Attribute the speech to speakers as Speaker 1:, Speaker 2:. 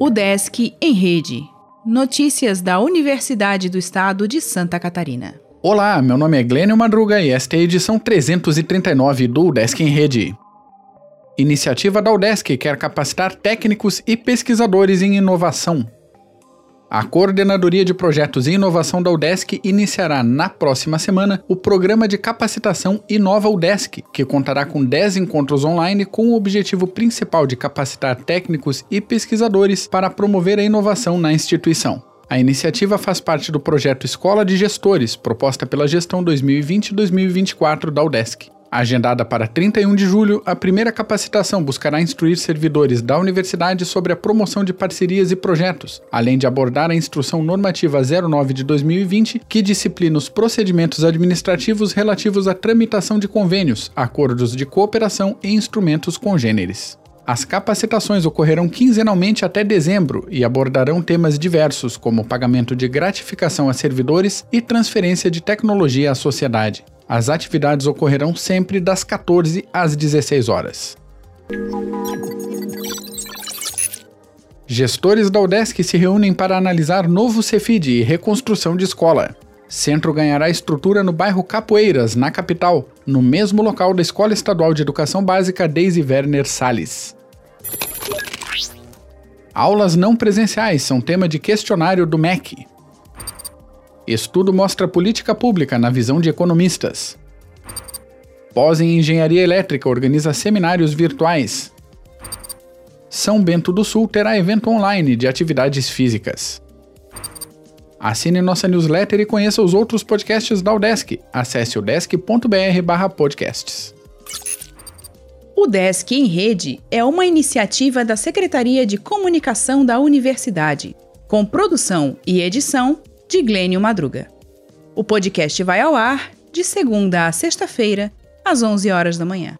Speaker 1: O Desk em Rede. Notícias da Universidade do Estado de Santa Catarina.
Speaker 2: Olá, meu nome é Glênio Madruga e esta é a edição 339 do Desk em Rede. Iniciativa da UDESC quer capacitar técnicos e pesquisadores em inovação. A Coordenadoria de Projetos e Inovação da UDESC iniciará na próxima semana o programa de capacitação Inova UDESC, que contará com 10 encontros online com o objetivo principal de capacitar técnicos e pesquisadores para promover a inovação na instituição. A iniciativa faz parte do projeto Escola de Gestores, proposta pela gestão 2020-2024 da UDESC. Agendada para 31 de julho, a primeira capacitação buscará instruir servidores da universidade sobre a promoção de parcerias e projetos, além de abordar a Instrução Normativa 09 de 2020, que disciplina os procedimentos administrativos relativos à tramitação de convênios, acordos de cooperação e instrumentos congêneres. As capacitações ocorrerão quinzenalmente até dezembro e abordarão temas diversos, como pagamento de gratificação a servidores e transferência de tecnologia à sociedade. As atividades ocorrerão sempre das 14 às 16 horas. Gestores da UDESC se reúnem para analisar novo Cefid e reconstrução de escola. Centro ganhará estrutura no bairro Capoeiras, na capital, no mesmo local da Escola Estadual de Educação Básica Deise Werner Salles. Aulas não presenciais são tema de questionário do MEC. Estudo mostra política pública na visão de economistas. Pós em Engenharia Elétrica organiza seminários virtuais. São Bento do Sul terá evento online de atividades físicas. Assine nossa newsletter e conheça os outros podcasts da UDESC. Acesse udesc.br/podcasts.
Speaker 1: O Desk em Rede é uma iniciativa da Secretaria de Comunicação da Universidade, com produção e edição de Glênio Madruga. O podcast vai ao ar de segunda a sexta-feira, às 11 horas da manhã.